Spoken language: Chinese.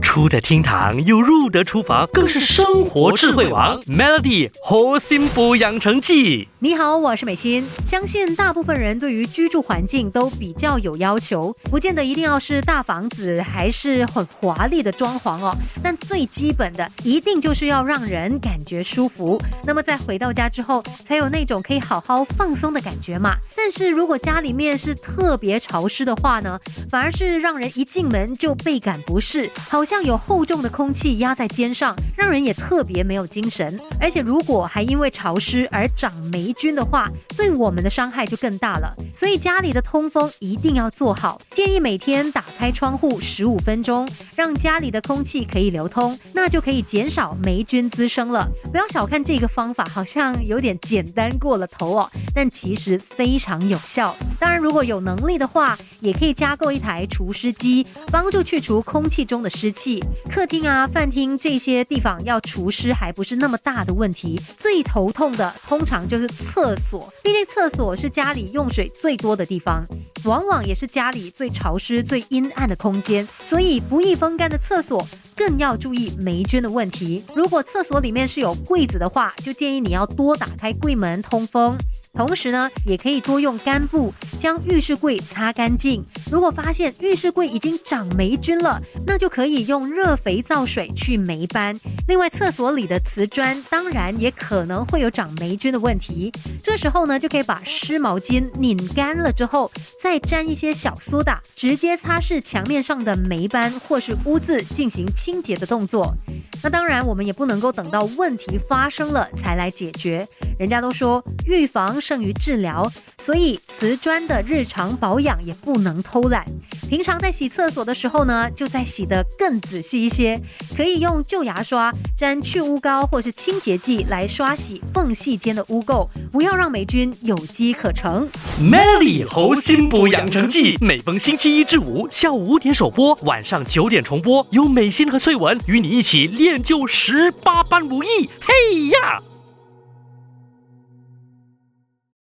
出得厅堂又入得厨房，更是生活智慧王。Melody 核心补养成记。你好，我是美心。相信大部分人对于居住环境都比较有要求，不见得一定要是大房子，还是很华丽的装潢哦。但最基本的，一定就是要让人感觉舒服。那么在回到家之后，才有那种可以好好放松的感觉嘛。但是如果家里面是特别潮湿的话呢，反而是让人一进门就倍感不适，好像有厚重的空气压在肩上，让人也特别没有精神。而且如果还因为潮湿而长霉。菌的话，对我们的伤害就更大了。所以家里的通风一定要做好，建议每天打开窗户十五分钟，让家里的空气可以流通，那就可以减少霉菌滋生了。不要小看这个方法，好像有点简单过了头哦，但其实非常有效。当然，如果有能力的话，也可以加购一台除湿机，帮助去除空气中的湿气。客厅啊、饭厅这些地方要除湿还不是那么大的问题，最头痛的通常就是。厕所，毕竟厕所是家里用水最多的地方，往往也是家里最潮湿、最阴暗的空间，所以不易风干的厕所更要注意霉菌的问题。如果厕所里面是有柜子的话，就建议你要多打开柜门通风。同时呢，也可以多用干布将浴室柜擦干净。如果发现浴室柜已经长霉菌了，那就可以用热肥皂水去霉斑。另外，厕所里的瓷砖当然也可能会有长霉菌的问题。这时候呢，就可以把湿毛巾拧干了之后，再沾一些小苏打，直接擦拭墙面上的霉斑或是污渍，进行清洁的动作。那当然，我们也不能够等到问题发生了才来解决。人家都说预防胜于治疗，所以瓷砖的日常保养也不能偷懒。平常在洗厕所的时候呢，就再洗得更仔细一些，可以用旧牙刷沾去污膏或是清洁剂来刷洗缝隙间的污垢，不要让霉菌有机可乘。Melody 猴心补养成记，每逢星期一至五下午五点首播，晚上九点重播，有美心和翠文与你一起练就十八般武艺。嘿呀！